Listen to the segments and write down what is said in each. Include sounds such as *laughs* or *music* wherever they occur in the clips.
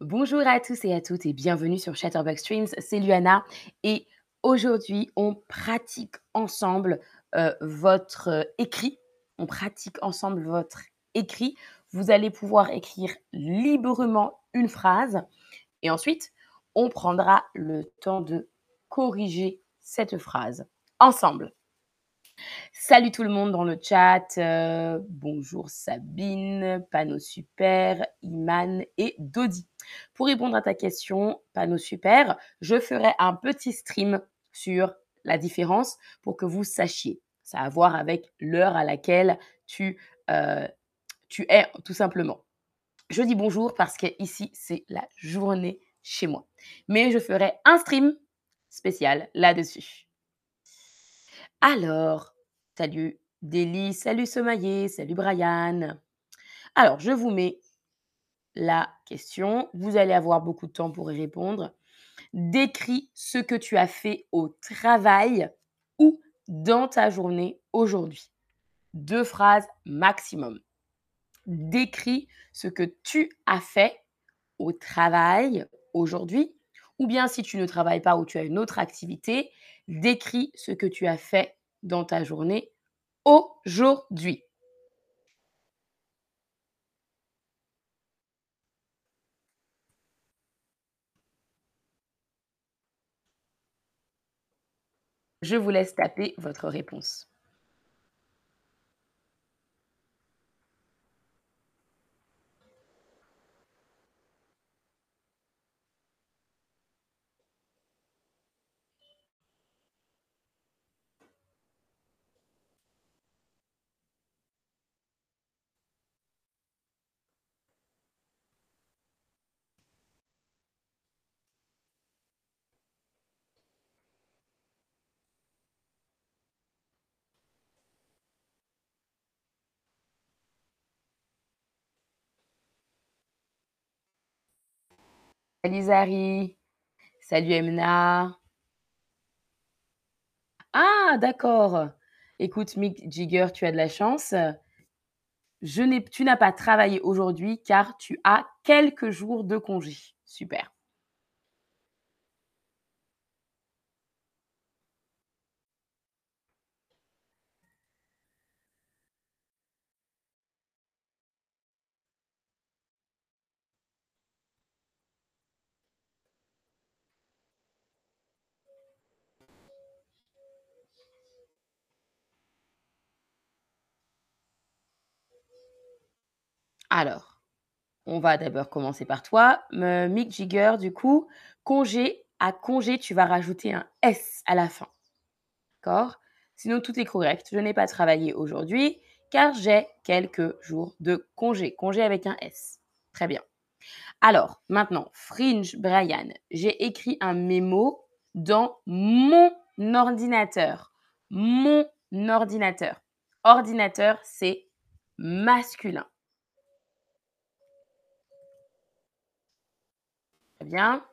Bonjour à tous et à toutes et bienvenue sur Chatterbox Streams, c'est Luana et aujourd'hui on pratique ensemble euh, votre écrit. On pratique ensemble votre écrit. Vous allez pouvoir écrire librement une phrase et ensuite on prendra le temps de corriger cette phrase ensemble. Salut tout le monde dans le chat. Euh, bonjour Sabine, Pano Super, Iman et Dodi. Pour répondre à ta question, Pano Super, je ferai un petit stream sur la différence pour que vous sachiez. Ça a à voir avec l'heure à laquelle tu, euh, tu es, tout simplement. Je dis bonjour parce que ici, c'est la journée chez moi. Mais je ferai un stream spécial là-dessus. Alors, salut Deli, salut Somaillé, salut Brian. Alors, je vous mets la question. Vous allez avoir beaucoup de temps pour y répondre. Décris ce que tu as fait au travail ou dans ta journée aujourd'hui. Deux phrases maximum. Décris ce que tu as fait au travail aujourd'hui ou bien si tu ne travailles pas ou tu as une autre activité, décris ce que tu as fait dans ta journée aujourd'hui. Je vous laisse taper votre réponse. Salut Zari. Salut Emna. Ah, d'accord. Écoute, Mick Jigger, tu as de la chance. Tu n'as pas travaillé aujourd'hui car tu as quelques jours de congé. Super. Alors, on va d'abord commencer par toi. Mick Jigger, du coup, congé, à congé, tu vas rajouter un S à la fin. D'accord? Sinon, tout est correct. Je n'ai pas travaillé aujourd'hui car j'ai quelques jours de congé. Congé avec un S. Très bien. Alors, maintenant, Fringe Brian, j'ai écrit un mémo dans mon ordinateur. Mon ordinateur. Ordinateur, c'est masculin. Très bien.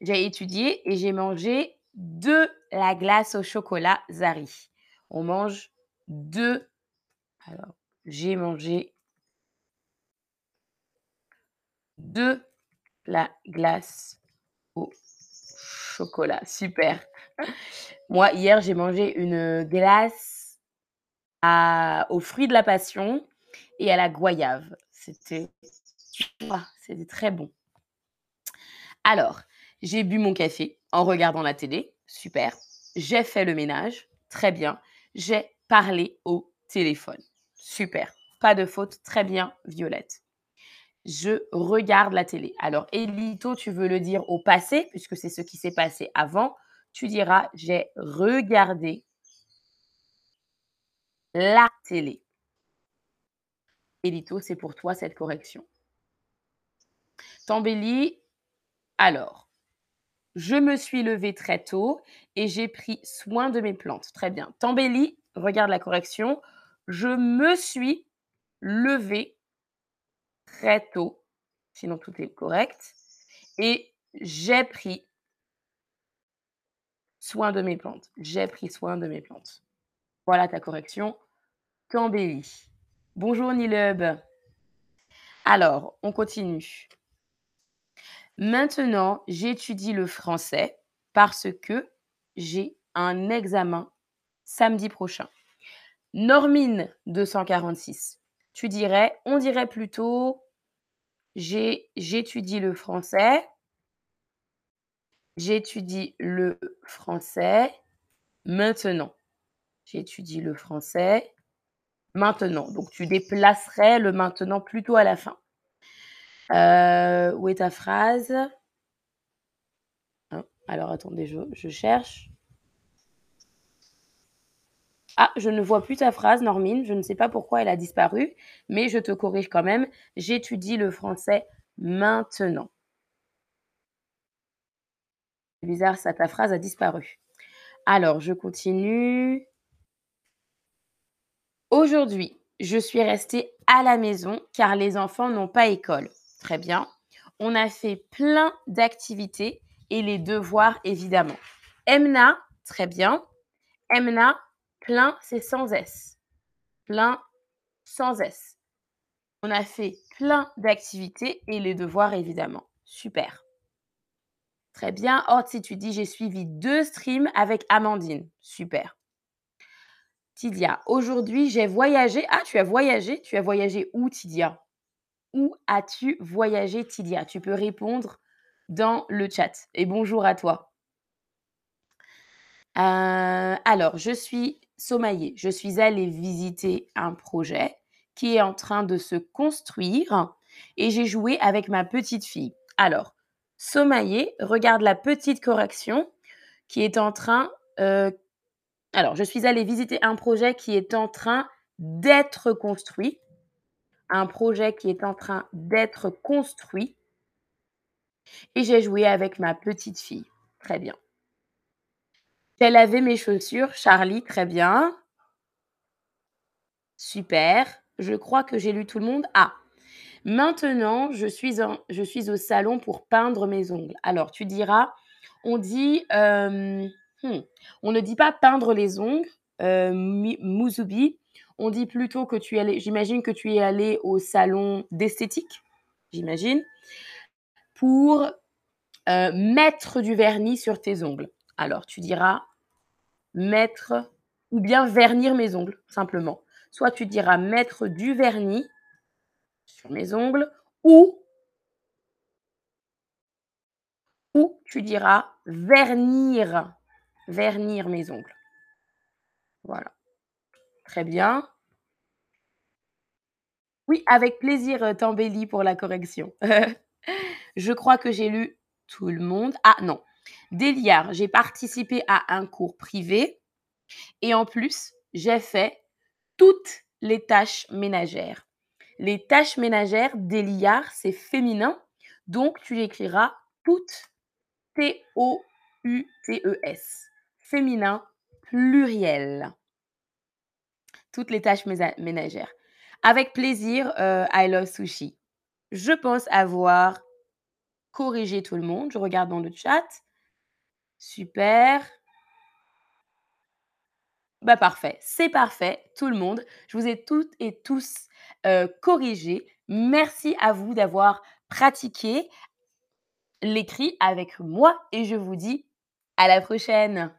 J'ai étudié et j'ai mangé de la glace au chocolat Zari. On mange de. Alors, j'ai mangé de la glace au chocolat. Super. *laughs* Moi, hier, j'ai mangé une glace à, aux fruits de la passion et à la goyave. C'était c'était très bon. Alors, j'ai bu mon café en regardant la télé. Super. J'ai fait le ménage. Très bien. J'ai parlé au téléphone. Super. Pas de faute. Très bien, Violette. Je regarde la télé. Alors, Elito, tu veux le dire au passé, puisque c'est ce qui s'est passé avant. Tu diras, j'ai regardé la télé. Elito, c'est pour toi cette correction. Tambéli, alors, je me suis levée très tôt et j'ai pris soin de mes plantes. Très bien. Tambéli, regarde la correction. Je me suis levée très tôt, sinon tout est correct, et j'ai pris soin de mes plantes. J'ai pris soin de mes plantes. Voilà ta correction. Tambéli. Bonjour Nilub. Alors, on continue. Maintenant, j'étudie le français parce que j'ai un examen samedi prochain. Normine 246. Tu dirais on dirait plutôt j'étudie le français j'étudie le français maintenant. J'étudie le français maintenant. Donc tu déplacerais le maintenant plutôt à la fin. Heu, où est ta phrase? Hein, alors attendez, je je cherche. Ah, je ne vois plus ta phrase, Normine. Je ne sais pas pourquoi elle a disparu, mais je te corrige quand même. J'étudie le français maintenant. C'est bizarre, ça, ta phrase a disparu. Alors, je continue. Aujourd'hui, je suis restée à la maison car les enfants n'ont pas école. Très bien. On a fait plein d'activités et les devoirs, évidemment. Emna, très bien. Emna, Plein, c'est sans S. Plein, sans S. On a fait plein d'activités et les devoirs, évidemment. Super. Très bien. Oh, si tu dis, j'ai suivi deux streams avec Amandine. Super. Tidia, aujourd'hui, j'ai voyagé. Ah, tu as voyagé? Tu as voyagé où, Tidia? Où as-tu voyagé, Tidia Tu peux répondre dans le chat. Et bonjour à toi. Euh, alors, je suis sommaillée. Je suis allée visiter un projet qui est en train de se construire et j'ai joué avec ma petite fille. Alors, sommaillée, regarde la petite correction qui est en train... Euh, alors, je suis allée visiter un projet qui est en train d'être construit. Un projet qui est en train d'être construit. Et j'ai joué avec ma petite fille. Très bien. J'ai lavé mes chaussures, Charlie, très bien. Super. Je crois que j'ai lu tout le monde. Ah, maintenant, je suis, je suis au salon pour peindre mes ongles. Alors, tu diras, on dit, euh, hmm, on ne dit pas peindre les ongles, euh. On dit plutôt que tu es allé, j'imagine que tu es allé au salon d'esthétique, j'imagine, pour euh, mettre du vernis sur tes ongles. Alors, tu diras, mettre ou bien vernir mes ongles, simplement. Soit tu diras mettre du vernis sur mes ongles ou ou tu diras vernir, vernir mes ongles. Voilà. Très bien. Oui, avec plaisir, euh, pour la correction. *laughs* Je crois que j'ai lu tout le monde. Ah non, Déliard, j'ai participé à un cours privé et en plus, j'ai fait toutes les tâches ménagères. Les tâches ménagères d'Eliard, c'est féminin, donc tu écriras toutes, T-O-U-T-E-S, féminin pluriel. Toutes les tâches ménagères. Avec plaisir, euh, I love sushi. Je pense avoir corrigé tout le monde. Je regarde dans le chat. Super. Bah parfait, c'est parfait, tout le monde. Je vous ai toutes et tous euh, corrigés. Merci à vous d'avoir pratiqué l'écrit avec moi et je vous dis à la prochaine.